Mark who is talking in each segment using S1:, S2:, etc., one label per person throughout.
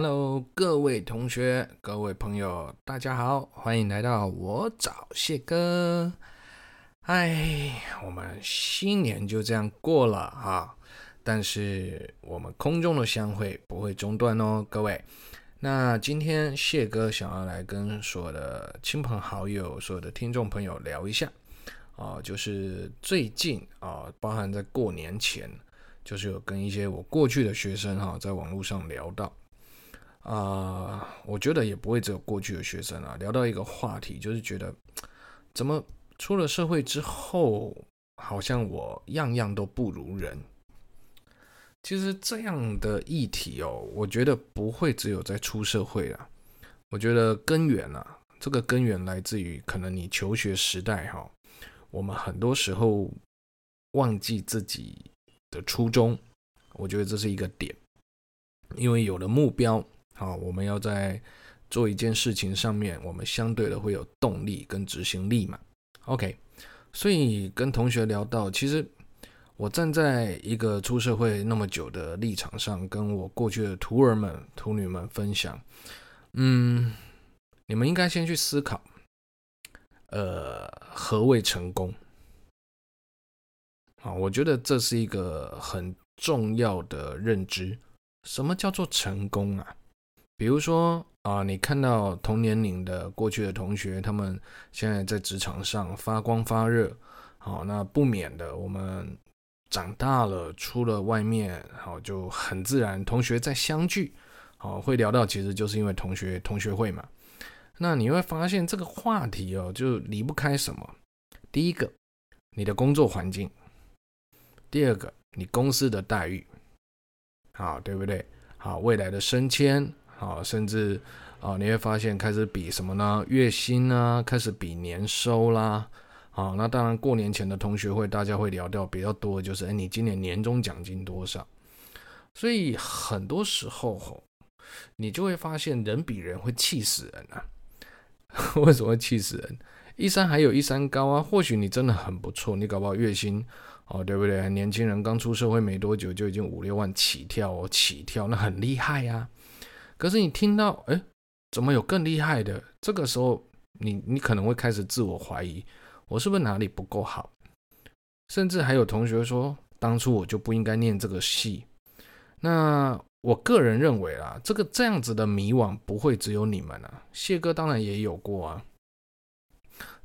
S1: Hello，各位同学、各位朋友，大家好，欢迎来到我找谢哥。哎，我们新年就这样过了哈，但是我们空中的相会不会中断哦，各位。那今天谢哥想要来跟所有的亲朋好友、所有的听众朋友聊一下啊，就是最近啊，包含在过年前，就是有跟一些我过去的学生哈，在网络上聊到啊，我觉得也不会只有过去的学生啊，聊到一个话题，就是觉得怎么出了社会之后，好像我样样都不如人。其实这样的议题哦，我觉得不会只有在出社会啊。我觉得根源啊，这个根源来自于可能你求学时代哈，我们很多时候忘记自己的初衷。我觉得这是一个点，因为有了目标啊，我们要在做一件事情上面，我们相对的会有动力跟执行力嘛。OK，所以跟同学聊到，其实。我站在一个出社会那么久的立场上，跟我过去的徒儿们、徒女们分享，嗯，你们应该先去思考，呃，何谓成功？啊，我觉得这是一个很重要的认知。什么叫做成功啊？比如说啊，你看到同年龄的过去的同学，他们现在在职场上发光发热，好，那不免的我们。长大了，出了外面，好就很自然。同学再相聚，好会聊到，其实就是因为同学同学会嘛。那你会发现这个话题哦，就离不开什么？第一个，你的工作环境；第二个，你公司的待遇，好对不对？好，未来的升迁，好，甚至啊，你会发现开始比什么呢？月薪啊？开始比年收啦。啊，那当然，过年前的同学会，大家会聊到比较多，就是哎，你今年年终奖金多少？所以很多时候吼，你就会发现，人比人会气死人啊！为什么会气死人？一山还有一山高啊！或许你真的很不错，你搞不好月薪哦，对不对？年轻人刚出社会没多久，就已经五六万起跳哦，起跳，那很厉害呀。可是你听到，哎，怎么有更厉害的？这个时候，你你可能会开始自我怀疑。我是不是哪里不够好？甚至还有同学说，当初我就不应该念这个系。那我个人认为啊，这个这样子的迷惘不会只有你们啊，谢哥当然也有过啊。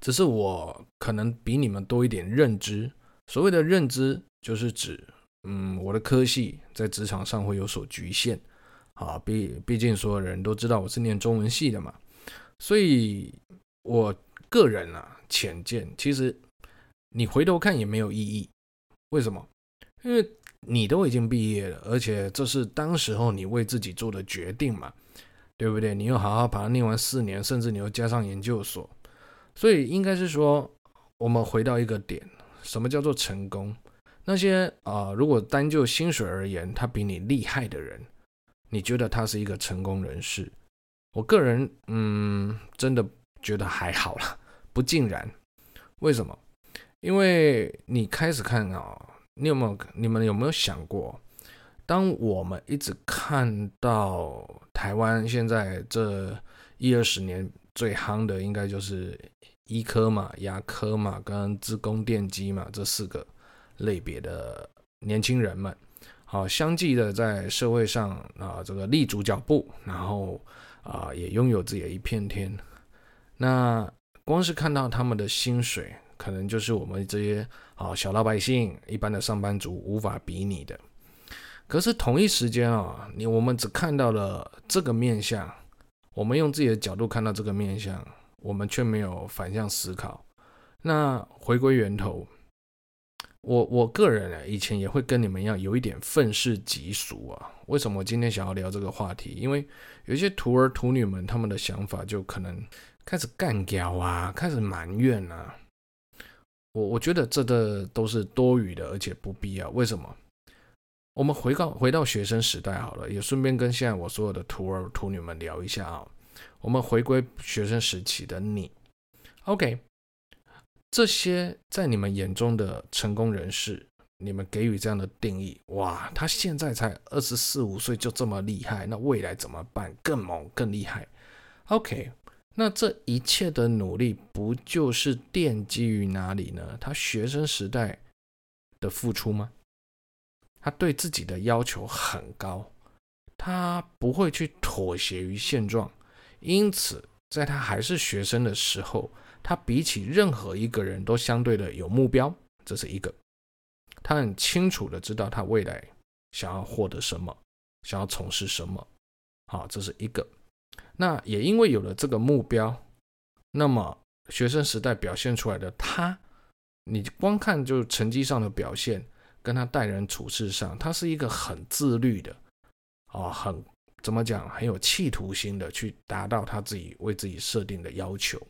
S1: 只是我可能比你们多一点认知。所谓的认知，就是指，嗯，我的科系在职场上会有所局限。啊，毕毕竟所有人都知道我是念中文系的嘛，所以我个人啊。浅见，其实你回头看也没有意义。为什么？因为你都已经毕业了，而且这是当时候你为自己做的决定嘛，对不对？你又好好把它念完四年，甚至你又加上研究所，所以应该是说，我们回到一个点：什么叫做成功？那些啊、如果单就薪水而言，他比你厉害的人，你觉得他是一个成功人士？我个人，嗯，真的觉得还好啦。不尽然，为什么？因为你开始看啊，你有没有？你们有没有想过，当我们一直看到台湾现在这一二十年最夯的，应该就是医科嘛、牙科嘛、跟自工电机嘛这四个类别的年轻人们，好，相继的在社会上啊这个立足脚步，然后啊也拥有自己的一片天，那。光是看到他们的薪水，可能就是我们这些啊小老百姓、一般的上班族无法比拟的。可是同一时间啊，你我们只看到了这个面相，我们用自己的角度看到这个面相，我们却没有反向思考。那回归源头，我我个人呢，以前也会跟你们一样，有一点愤世嫉俗啊。为什么我今天想要聊这个话题？因为有些徒儿徒女们，他们的想法就可能。开始干掉啊，开始埋怨啊，我我觉得这个都是多余的，而且不必要。为什么？我们回到回到学生时代好了，也顺便跟现在我所有的徒儿徒女们聊一下啊。我们回归学生时期的你，OK？这些在你们眼中的成功人士，你们给予这样的定义，哇，他现在才二十四五岁就这么厉害，那未来怎么办？更猛、更厉害。OK，那这一切的努力不就是奠基于哪里呢？他学生时代的付出吗？他对自己的要求很高，他不会去妥协于现状，因此在他还是学生的时候，他比起任何一个人都相对的有目标，这是一个。他很清楚的知道他未来想要获得什么，想要从事什么，好，这是一个。那也因为有了这个目标，那么学生时代表现出来的他，你光看就是成绩上的表现，跟他待人处事上，他是一个很自律的，啊，很怎么讲，很有企图心的去达到他自己为自己设定的要求。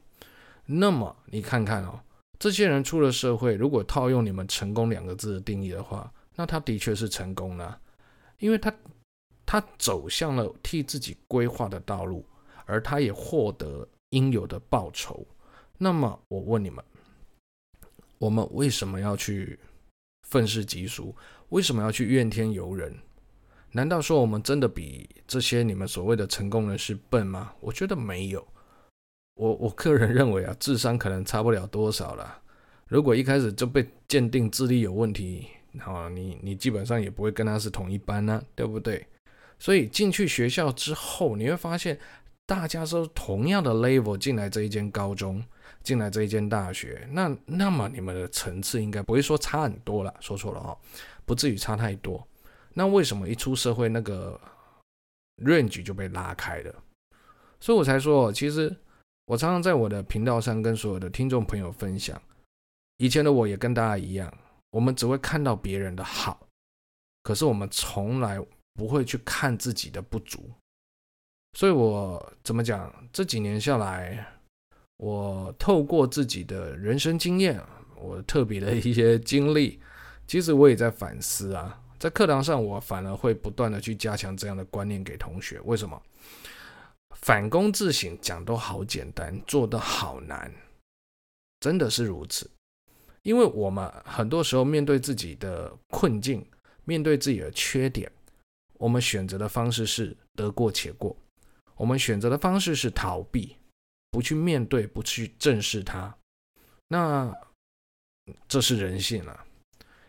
S1: 那么你看看哦。这些人出了社会，如果套用你们“成功”两个字的定义的话，那他的确是成功了，因为他他走向了替自己规划的道路，而他也获得应有的报酬。那么我问你们，我们为什么要去愤世嫉俗？为什么要去怨天尤人？难道说我们真的比这些你们所谓的成功人士笨吗？我觉得没有。我我个人认为啊，智商可能差不了多少了。如果一开始就被鉴定智力有问题，好，你你基本上也不会跟他是同一班呢，对不对？所以进去学校之后，你会发现大家都同样的 level 进来这一间高中，进来这一间大学，那那么你们的层次应该不会说差很多了，说错了哦，不至于差太多。那为什么一出社会那个 range 就被拉开了？所以我才说，其实。我常常在我的频道上跟所有的听众朋友分享，以前的我也跟大家一样，我们只会看到别人的好，可是我们从来不会去看自己的不足。所以我怎么讲？这几年下来，我透过自己的人生经验，我特别的一些经历，其实我也在反思啊。在课堂上，我反而会不断的去加强这样的观念给同学。为什么？反躬自省讲都好简单，做得好难，真的是如此。因为我们很多时候面对自己的困境，面对自己的缺点，我们选择的方式是得过且过，我们选择的方式是逃避，不去面对，不去正视它。那这是人性啊，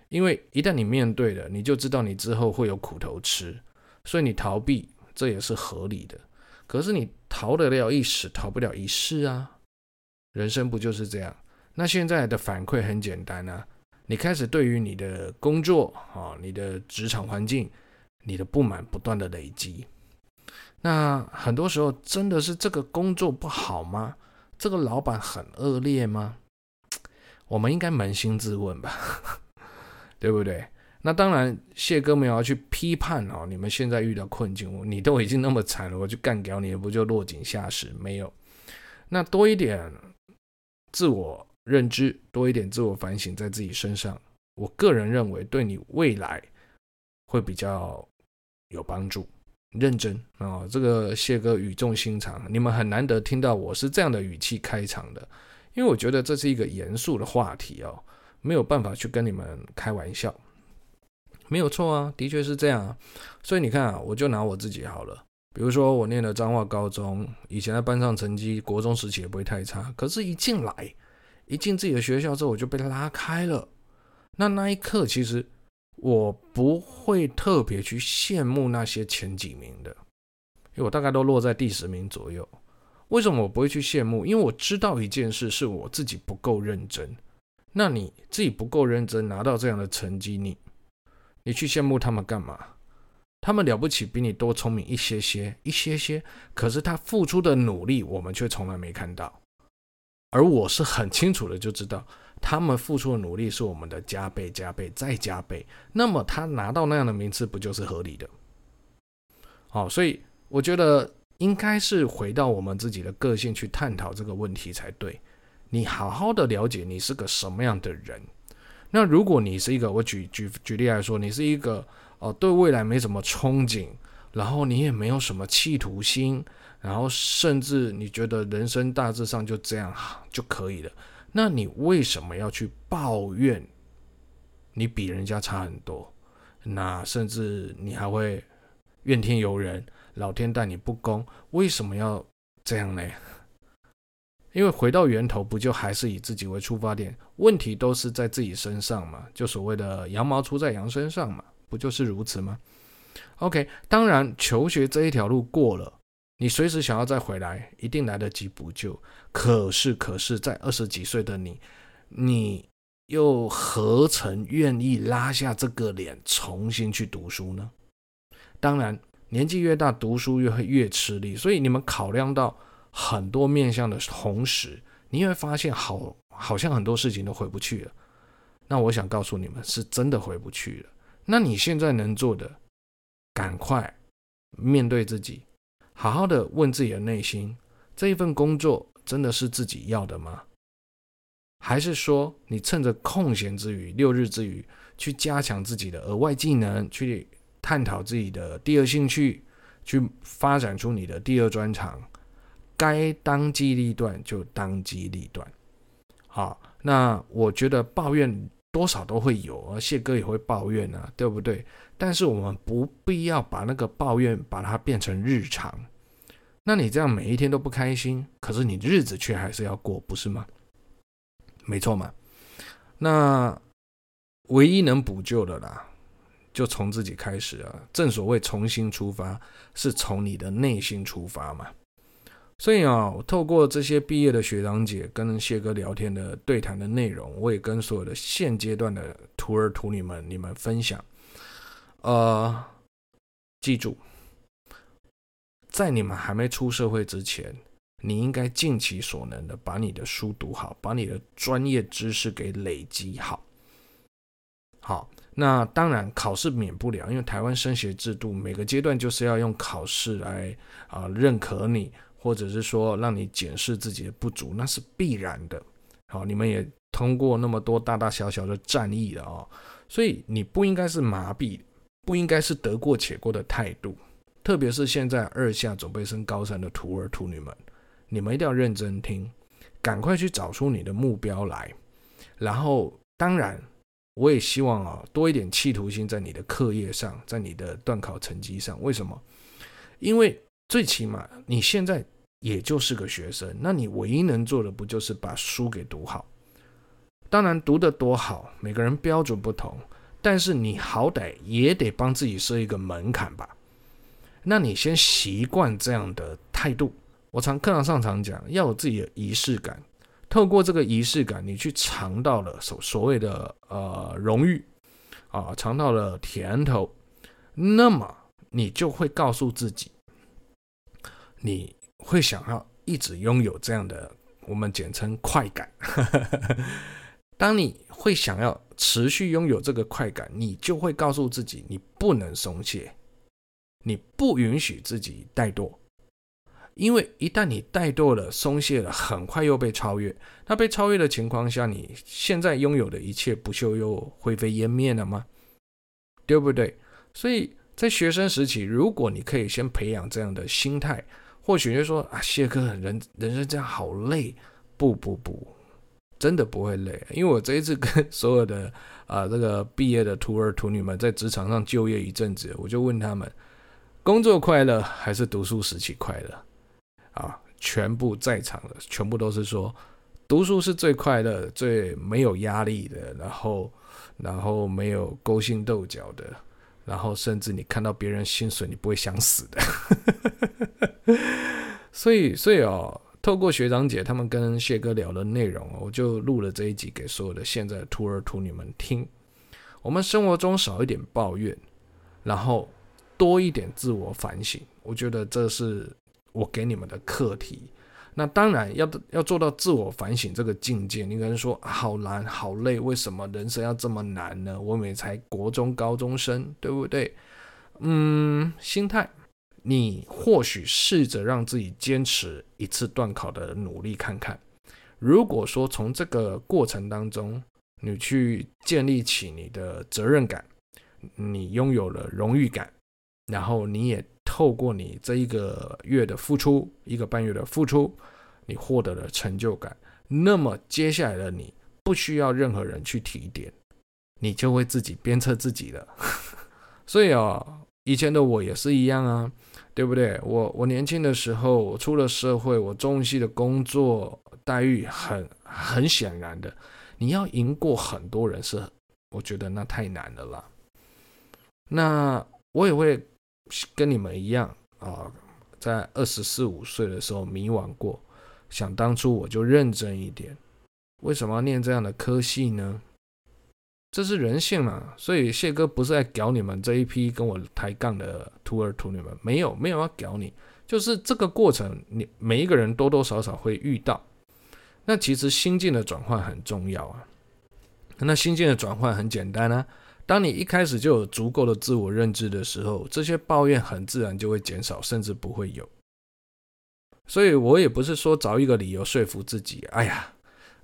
S1: 因为一旦你面对了，你就知道你之后会有苦头吃，所以你逃避，这也是合理的。可是你逃得了一时，逃不了一世啊！人生不就是这样？那现在的反馈很简单啊，你开始对于你的工作啊、你的职场环境、你的不满不断的累积。那很多时候真的是这个工作不好吗？这个老板很恶劣吗？我们应该扪心自问吧，对不对？那当然，谢哥没有要去批判哦。你们现在遇到困境，你都已经那么惨了，我就干掉你，不就落井下石？没有，那多一点自我认知，多一点自我反省在自己身上，我个人认为对你未来会比较有帮助。认真啊、哦，这个谢哥语重心长，你们很难得听到我是这样的语气开场的，因为我觉得这是一个严肃的话题哦，没有办法去跟你们开玩笑。没有错啊，的确是这样啊。所以你看啊，我就拿我自己好了。比如说，我念了彰化高中，以前在班上成绩，国中时期也不会太差。可是，一进来，一进自己的学校之后，我就被拉开了。那那一刻，其实我不会特别去羡慕那些前几名的，因为我大概都落在第十名左右。为什么我不会去羡慕？因为我知道一件事，是我自己不够认真。那你自己不够认真，拿到这样的成绩，你。你去羡慕他们干嘛？他们了不起，比你多聪明一些些，一些些。可是他付出的努力，我们却从来没看到。而我是很清楚的就知道，他们付出的努力是我们的加倍、加倍再加倍。那么他拿到那样的名次，不就是合理的？好，所以我觉得应该是回到我们自己的个性去探讨这个问题才对。你好好的了解你是个什么样的人。那如果你是一个，我举举举例来说，你是一个哦、对未来没什么憧憬，然后你也没有什么企图心，然后甚至你觉得人生大致上就这样就可以了，那你为什么要去抱怨你比人家差很多，那甚至你还会怨天尤人，老天待你不公，为什么要这样呢？因为回到源头，不就还是以自己为出发点？问题都是在自己身上嘛，就所谓的羊毛出在羊身上嘛，不就是如此吗？OK，当然求学这一条路过了，你随时想要再回来，一定来得及补救。可是，可是在二十几岁的你，你又何曾愿意拉下这个脸重新去读书呢？当然，年纪越大，读书越会越吃力，所以你们考量到。很多面向的同时，你会发现好，好像很多事情都回不去了。那我想告诉你们，是真的回不去了。那你现在能做的，赶快面对自己，好好的问自己的内心：这一份工作真的是自己要的吗？还是说，你趁着空闲之余、六日之余，去加强自己的额外技能，去探讨自己的第二兴趣，去发展出你的第二专长？该当机立断就当机立断，好，那我觉得抱怨多少都会有啊，谢哥也会抱怨啊，对不对？但是我们不必要把那个抱怨把它变成日常，那你这样每一天都不开心，可是你日子却还是要过，不是吗？没错嘛，那唯一能补救的啦，就从自己开始啊，正所谓重新出发，是从你的内心出发嘛。所以啊，我透过这些毕业的学长姐跟谢哥聊天的对谈的内容，我也跟所有的现阶段的徒儿徒女们你们分享。呃，记住，在你们还没出社会之前，你应该尽其所能的把你的书读好，把你的专业知识给累积好。好，那当然考试免不了，因为台湾升学制度每个阶段就是要用考试来啊、认可你。或者是说让你检视自己的不足，那是必然的。好，你们也通过那么多大大小小的战役了哦，所以你不应该是麻痹，不应该是得过且过的态度。特别是现在二下准备升高三的徒儿徒女们，你们一定要认真听，赶快去找出你的目标来。然后，当然，我也希望啊，多一点企图心在你的课业上，在你的段考成绩上。为什么？因为最起码你现在。也就是个学生，那你唯一能做的不就是把书给读好？当然读得多好，每个人标准不同，但是你好歹也得帮自己设一个门槛吧？那你先习惯这样的态度。我常课堂上常讲，要有自己的仪式感，透过这个仪式感，你去尝到了所所谓的呃荣誉啊，尝到了甜头，那么你就会告诉自己，你。会想要一直拥有这样的，我们简称快感。当你会想要持续拥有这个快感，你就会告诉自己，你不能松懈，你不允许自己怠惰，因为一旦你怠惰了、松懈了，很快又被超越。那被超越的情况下，你现在拥有的一切，不就又灰飞烟灭了吗？对不对？所以在学生时期，如果你可以先培养这样的心态。或许就说啊，谢哥，人人生这样好累。不不不，真的不会累，因为我这一次跟 所有的啊这个毕业的徒儿徒女们在职场上就业一阵子，我就问他们，工作快乐还是读书时期快乐？啊，全部在场的全部都是说，读书是最快乐、最没有压力的，然后然后没有勾心斗角的。然后甚至你看到别人薪水，你不会想死的。所以，所以哦，透过学长姐他们跟谢哥聊的内容，我就录了这一集给所有的现在的徒儿徒女们听。我们生活中少一点抱怨，然后多一点自我反省。我觉得这是我给你们的课题。那当然要要做到自我反省这个境界，你可能说好难好累，为什么人生要这么难呢？我们才国中高中生，对不对？嗯，心态，你或许试着让自己坚持一次段考的努力看看。如果说从这个过程当中，你去建立起你的责任感，你拥有了荣誉感，然后你也。透过你这一个月的付出，一个半月的付出，你获得了成就感。那么接下来的你不需要任何人去提点，你就会自己鞭策自己了。所以啊，以前的我也是一样啊，对不对？我我年轻的时候，我出了社会，我中文系的工作待遇很很显然的，你要赢过很多人是，我觉得那太难了啦。那我也会跟你们一样啊，在二十四五岁的时候迷惘过，想当初我就认真一点，为什么要念这样的科系呢？这是人性嘛，所以谢哥不是在屌你们这一批跟我抬杠的徒儿徒女们，没有没有要屌你，就是这个过程，你每一个人多多少少会遇到。那其实心境的转换很重要啊。那心境的转换很简单啊，当你一开始就有足够的自我认知的时候，这些抱怨很自然就会减少，甚至不会有。所以我也不是说找一个理由说服自己，哎呀。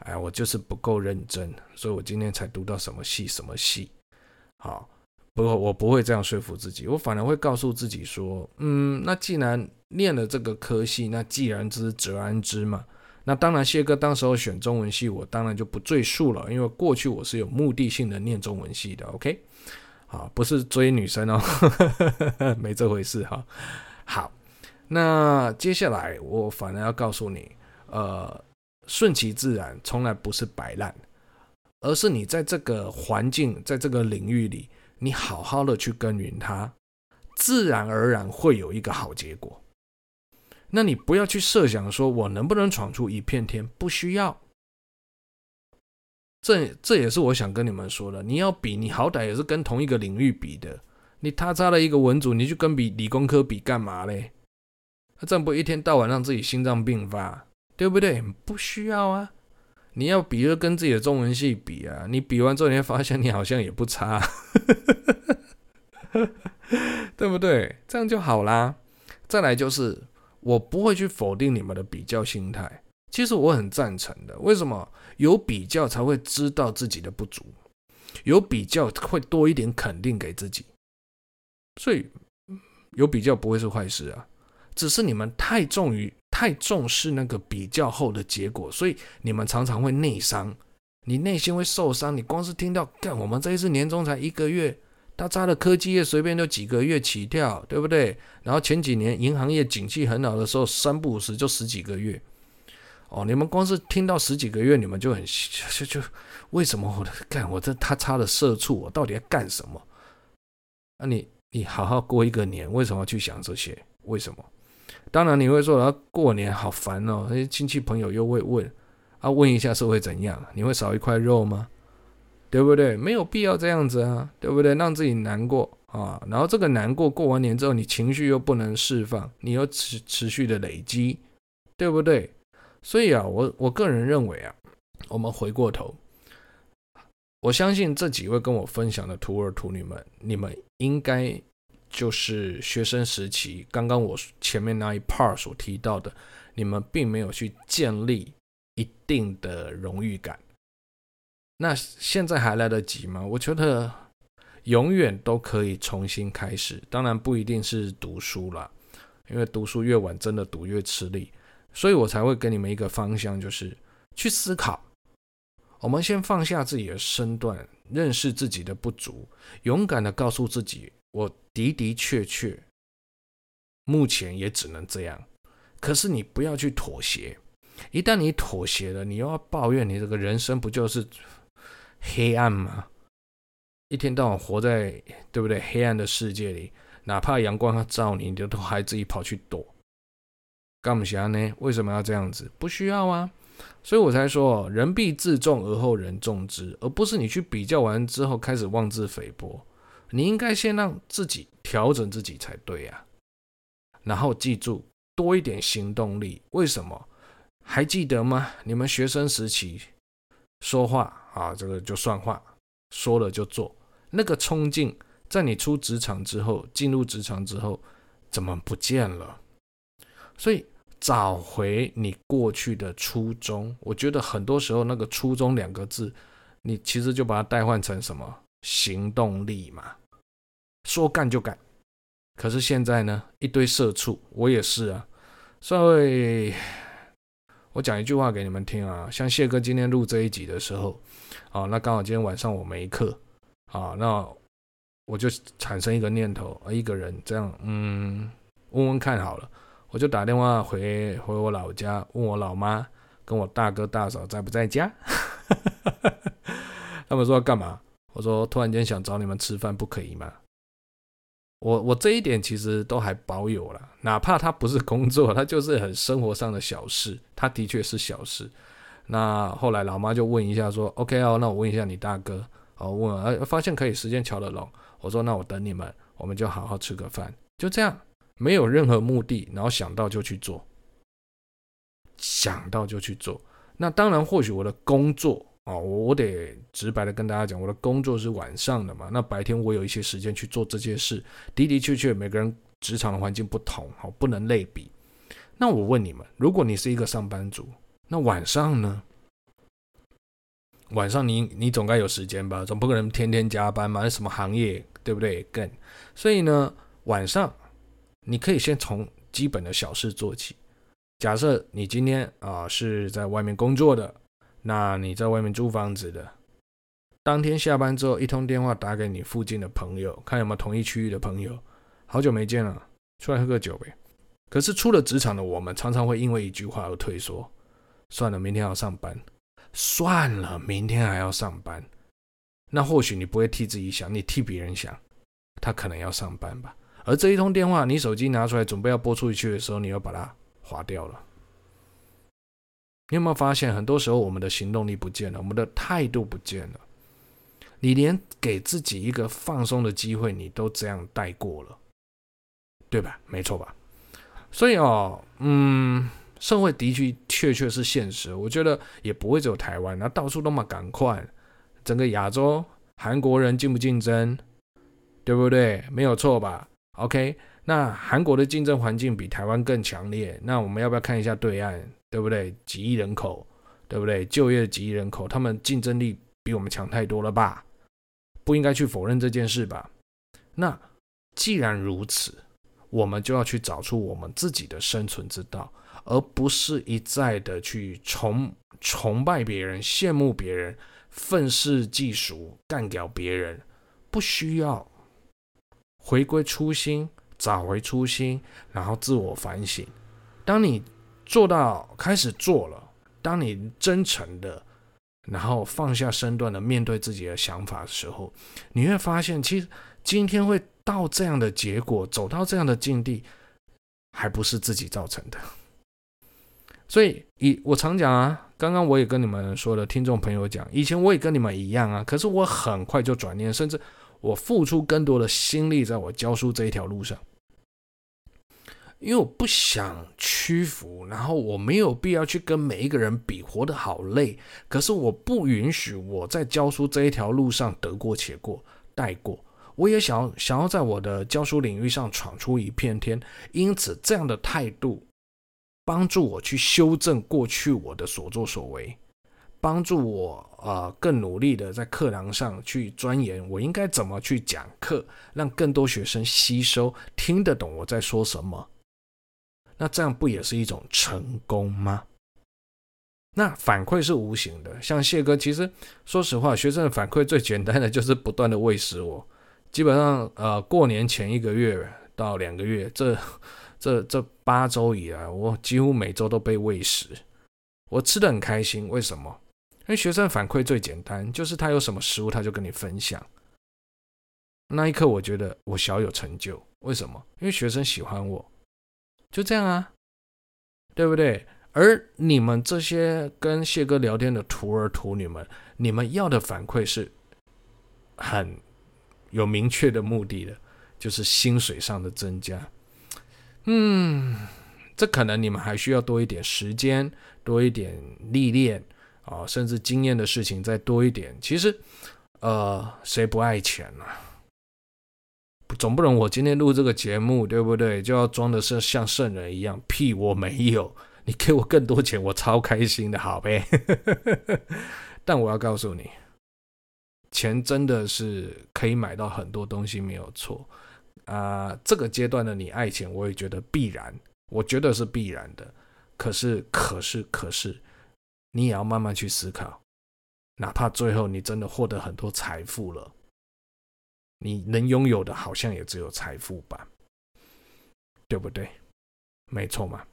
S1: 哎，我就是不够认真，所以我今天才读到什么系什么系。好，不过我不会这样说服自己，我反而会告诉自己说，嗯，那既然念了这个科系，那既然知则安之嘛。那当然，谢哥当时候选中文系，我当然就不赘述了，因为过去我是有目的性的念中文系的。OK，好，不是追女生哦，没这回事哈。好，那接下来我反而要告诉你，呃。顺其自然从来不是摆烂，而是你在这个环境，在这个领域里，你好好的去耕耘它，自然而然会有一个好结果。那你不要去设想说我能不能闯出一片天，不需要。这这也是我想跟你们说的。你要比，你好歹也是跟同一个领域比的。你他差了一个文组，你去跟比理工科比干嘛嘞？那这样不一天到晚让自己心脏病发？对不对？不需要啊！你要比就跟自己的中文系比啊！你比完之后，你会发现你好像也不差，对不对？这样就好啦。再来就是，我不会去否定你们的比较心态。其实我很赞成的。为什么？有比较才会知道自己的不足，有比较会多一点肯定给自己。所以有比较不会是坏事啊，只是你们太重于。太重视那个比较后的结果，所以你们常常会内伤，你内心会受伤。你光是听到，干我们这一次年终才一个月，他扎的科技业随便就几个月起跳，对不对？然后前几年银行业景气很好的时候，三不五时就十几个月。哦，你们光是听到十几个月，你们就很就就就为什么我的干我这他插的社畜，我到底要干什么？那、你你好好过一个年，为什么要去想这些？为什么？当然你会说，啊，过年好烦哦，那些亲戚朋友又会问，啊，问一下是会怎样？你会少一块肉吗？对不对？没有必要这样子啊，对不对？让自己难过啊，然后这个难过过完年之后，你情绪又不能释放，你又持持续的累积，对不对？所以啊，我我个人认为啊，我们回过头，我相信这几位跟我分享的徒儿徒女们，你们应该。就是学生时期，刚刚我前面那一 part 所提到的，你们并没有去建立一定的荣誉感。那现在还来得及吗？我觉得永远都可以重新开始。当然不一定是读书了，因为读书越晚，真的读越吃力。所以我才会给你们一个方向，就是去思考。我们先放下自己的身段，认识自己的不足，勇敢地告诉自己。我的的确确，目前也只能这样。可是你不要去妥协，一旦你妥协了，你又要抱怨，你这个人生不就是黑暗吗？一天到晚活在对不对黑暗的世界里，哪怕阳光要照你，你就都还自己跑去躲。干不下呢？为什么要这样子？不需要啊。所以我才说，人必自重而后人重之，而不是你去比较完之后开始妄自菲薄。你应该先让自己调整自己才对呀，然后记住多一点行动力。为什么？还记得吗？你们学生时期说话啊，这个就算话，说了就做，那个冲劲，在你出职场之后，进入职场之后，怎么不见了？所以找回你过去的初衷，我觉得很多时候那个初衷两个字，你其实就把它代换成什么？行动力嘛。说干就干，可是现在呢，一堆社畜，我也是啊。所以，我讲一句话给你们听啊，像谢哥今天录这一集的时候，啊，那刚好今天晚上我没课，啊，那我就产生一个念头，一个人这样，嗯，问问看好了，我就打电话回回我老家，问我老妈跟我大哥大嫂在不在家。他们说干嘛？我说突然间想找你们吃饭，不可以吗？我我这一点其实都还保有了，哪怕他不是工作，他就是很生活上的小事，他的确是小事。那后来老妈就问一下说：“OK 哦，那我问一下你大哥。”哦，问，哎，发现可以时间乔得拢。我说：“那我等你们，我们就好好吃个饭。”就这样，没有任何目的，然后想到就去做，想到就去做。那当然，或许我的工作。哦，我我得直白的跟大家讲，我的工作是晚上的嘛，那白天我有一些时间去做这些事。的的确确，每个人职场的环境不同，好，不能类比。那我问你们，如果你是一个上班族，那晚上呢？晚上你你总该有时间吧？总不可能天天加班嘛？什么行业，对不对？更所以呢，晚上你可以先从基本的小事做起。假设你今天啊、是在外面工作的。那你在外面租房子的，当天下班之后，一通电话打给你附近的朋友，看有没有同一区域的朋友，好久没见了，出来喝个酒呗。可是出了职场的我们，常常会因为一句话而退缩，算了，明天要上班，算了，明天还要上班。那或许你不会替自己想，你替别人想，他可能要上班吧。而这一通电话，你手机拿出来准备要拨出去的时候，你又把它划掉了。你有没有发现，很多时候我们的行动力不见了，我们的态度不见了，你连给自己一个放松的机会，你都这样带过了，对吧？没错吧？所以哦，嗯，社会的确确确是现实，我觉得也不会只有台湾，那到处都嘛赶快，整个亚洲，韩国人竞不竞争，对不对？没有错吧？OK，那韩国的竞争环境比台湾更强烈，那我们要不要看一下对岸？对不对？几亿人口，对不对？就业几亿人口，他们竞争力比我们强太多了吧？不应该去否认这件事吧？那既然如此，我们就要去找出我们自己的生存之道，而不是一再的去崇崇拜别人、羡慕别人、愤世嫉俗、干掉别人。不需要回归初心，找回初心，然后自我反省。当你做到开始做了，当你真诚的，然后放下身段的面对自己的想法的时候，你会发现，其实今天会到这样的结果，走到这样的境地，还不是自己造成的。所以，以我常讲啊，刚刚我也跟你们说的听众朋友讲，以前我也跟你们一样啊，可是我很快就转念，甚至我付出更多的心力在我教书这一条路上。因为我不想屈服，然后我没有必要去跟每一个人比，活得好累。可是我不允许我在教书这一条路上得过且过、带过。我也想想要在我的教书领域上闯出一片天。因此，这样的态度帮助我去修正过去我的所作所为，帮助我啊、呃、更努力的在课堂上去钻研我应该怎么去讲课，让更多学生吸收、听得懂我在说什么。那这样不也是一种成功吗？那反馈是无形的，像谢哥，其实说实话，学生的反馈最简单的就是不断的喂食我。基本上，呃，过年前一个月到两个月，这这这八周以来，我几乎每周都被喂食，我吃得很开心。为什么？因为学生反馈最简单，就是他有什么食物，他就跟你分享。那一刻，我觉得我小有成就。为什么？因为学生喜欢我。就这样啊，对不对？而你们这些跟谢哥聊天的徒儿徒女们，你们要的反馈是很有明确的目的的，就是薪水上的增加。嗯，这可能你们还需要多一点时间，多一点历练啊，甚至经验的事情再多一点。其实，呃，谁不爱钱呢？总不能我今天录这个节目，对不对？就要装的是像圣人一样？屁，我没有。你给我更多钱，我超开心的，好呗。但我要告诉你，钱真的是可以买到很多东西，没有错啊、这个阶段的你爱钱，我也觉得必然，我觉得是必然的。可是，可是，可是，你也要慢慢去思考，哪怕最后你真的获得很多财富了。你能拥有的好像也只有财富吧，对不对？没错嘛。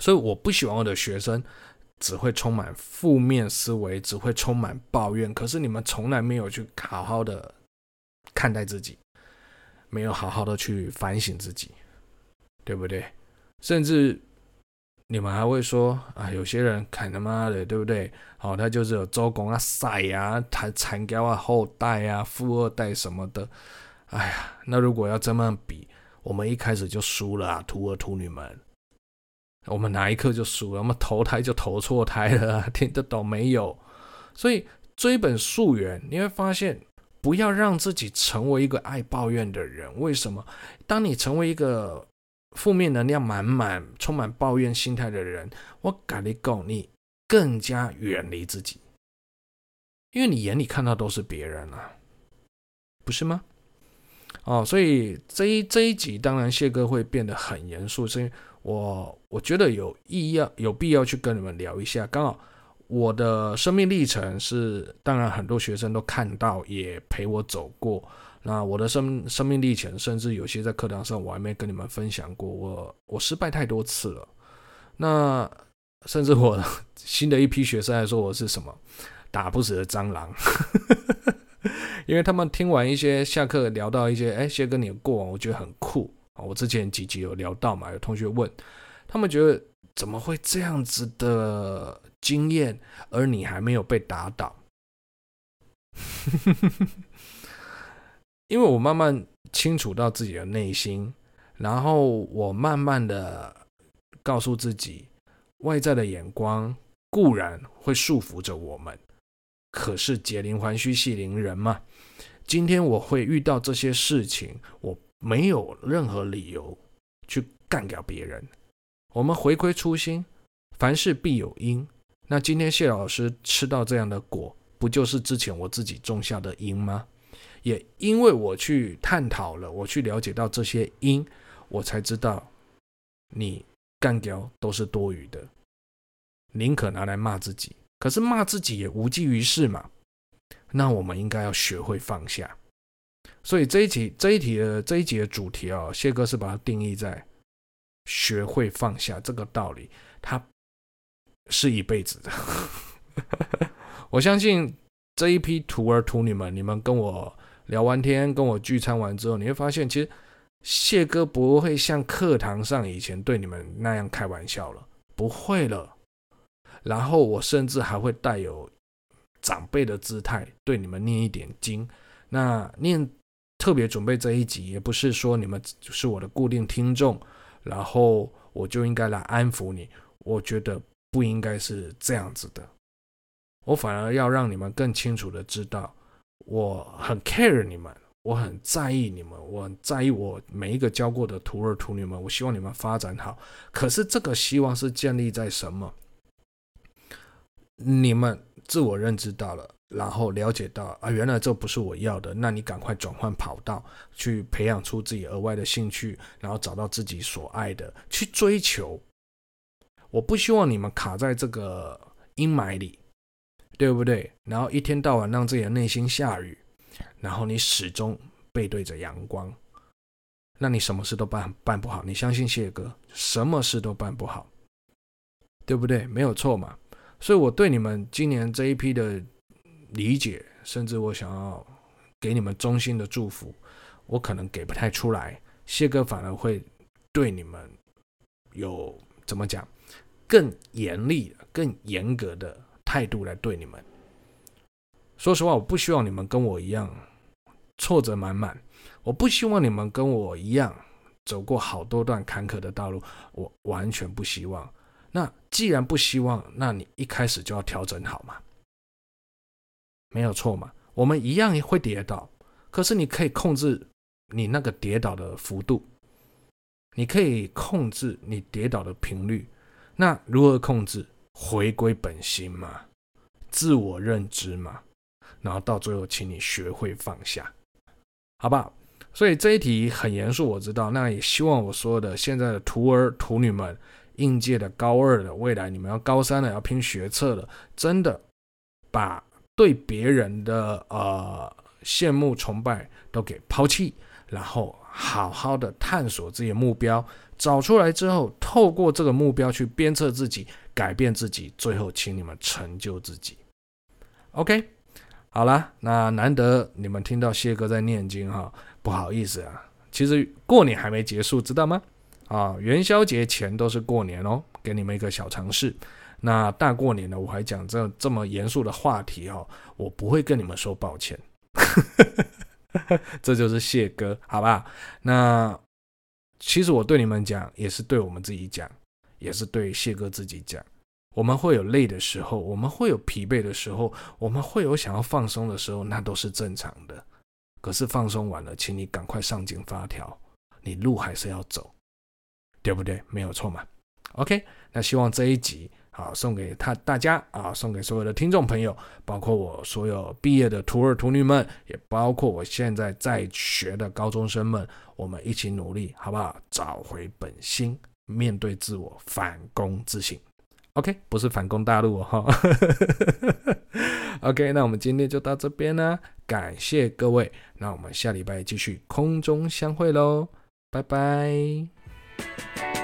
S1: 所以我不喜欢我的学生只会充满负面思维，只会充满抱怨。可是你们从来没有去好好的看待自己，没有好好的去反省自己，对不对？甚至。你们还会说啊，有些人看他妈的，对不对？好、哦，他就是有周公啊、赛啊、他残掉啊、后代啊、富二代什么的。哎呀，那如果要这么比，我们一开始就输了啊，徒儿徒女们。我们哪一刻就输了？我们投胎就投错胎了，听得懂没有？所以追本溯源，你会发现，不要让自己成为一个爱抱怨的人。为什么？当你成为一个负面能量满满、充满抱怨心态的人，我敢你讲，你更加远离自己，因为你眼里看到都是别人啊，不是吗？哦，所以这一这一集当然谢哥会变得很严肃，所以我我觉得有意要有必要去跟你们聊一下。刚好我的生命历程是，当然很多学生都看到，也陪我走过。那我的生生命历程，甚至有些在课堂上我还没跟你们分享过。我我失败太多次了。那甚至我新的一批学生还说我是什么 打不死的蟑螂，因为他们听完一些下课聊到一些，哎，谢哥你的过往，我觉得很酷啊。我之前几集有聊到嘛，有同学问，他们觉得怎么会这样子的经验，而你还没有被打倒？因为我慢慢清楚到自己的内心，然后我慢慢的告诉自己，外在的眼光固然会束缚着我们，可是解铃还须系铃人嘛。今天我会遇到这些事情，我没有任何理由去干掉别人。我们回归初心，凡事必有因。那今天谢老师吃到这样的果，不就是之前我自己种下的因吗？也因为我去探讨了，我去了解到这些因，我才知道你干掉都是多余的，宁可拿来骂自己。可是骂自己也无济于事嘛。那我们应该要学会放下。所以这一题这一题的这一集的主题啊、哦，谢哥是把它定义在学会放下这个道理，它是一辈子的。我相信这一批徒儿徒女们，你们跟我。聊完天，跟我聚餐完之后，你会发现，其实谢哥不会像课堂上以前对你们那样开玩笑了，不会了。然后我甚至还会带有长辈的姿态对你们念一点经。那念特别准备这一集，也不是说你们是我的固定听众，然后我就应该来安抚你。我觉得不应该是这样子的，我反而要让你们更清楚的知道。我很 care 你们，我很在意你们，我很在意我每一个教过的徒儿徒女们。我希望你们发展好。可是这个希望是建立在什么？你们自我认知到了，然后了解到啊，原来这不是我要的。那你赶快转换跑道，去培养出自己额外的兴趣，然后找到自己所爱的，去追求。我不希望你们卡在这个阴霾里。对不对？然后一天到晚让自己的内心下雨，然后你始终背对着阳光，那你什么事都办办不好。你相信谢哥，什么事都办不好，对不对？没有错嘛。所以我对你们今年这一批的理解，甚至我想要给你们衷心的祝福，我可能给不太出来。谢哥反而会对你们有怎么讲，更严厉、更严格的。态度来对你们。说实话，我不希望你们跟我一样挫折满满。我不希望你们跟我一样走过好多段坎坷的道路。我完全不希望。那既然不希望，那你一开始就要调整好嘛。没有错嘛。我们一样会跌倒，可是你可以控制你那个跌倒的幅度，你可以控制你跌倒的频率。那如何控制？回归本心嘛，自我认知嘛，然后到最后，请你学会放下，好不好？所以这一题很严肃，我知道。那也希望我说的现在的徒儿徒女们，应届的高二的，未来你们要高三了，要拼学测了，真的把对别人的呃羡慕、崇拜都给抛弃，然后好好的探索自己的目标，找出来之后，透过这个目标去鞭策自己，改变自己，最后请你们成就自己。OK，好了，那难得你们听到谢哥在念经哈，不好意思啊，其实过年还没结束，知道吗？啊，元宵节前都是过年哦，给你们一个小尝试。那大过年的，我还讲这这么严肃的话题哦，我不会跟你们说抱歉，这就是谢哥，好吧？那其实我对你们讲，也是对我们自己讲，也是对谢哥自己讲。我们会有累的时候，我们会有疲惫的时候，我们会有想要放松的时候，那都是正常的。可是放松完了，请你赶快上紧发条，你路还是要走。对不对？没有错嘛。OK，那希望这一集啊，送给他大家啊，送给所有的听众朋友，包括我所有毕业的徒儿徒女们，也包括我现在在学的高中生们，我们一起努力，好不好？找回本心，面对自我，反攻自省。OK，不是反攻大陆、哦。OK，那我们今天就到这边呢，感谢各位，那我们下礼拜继续空中相会喽，拜拜。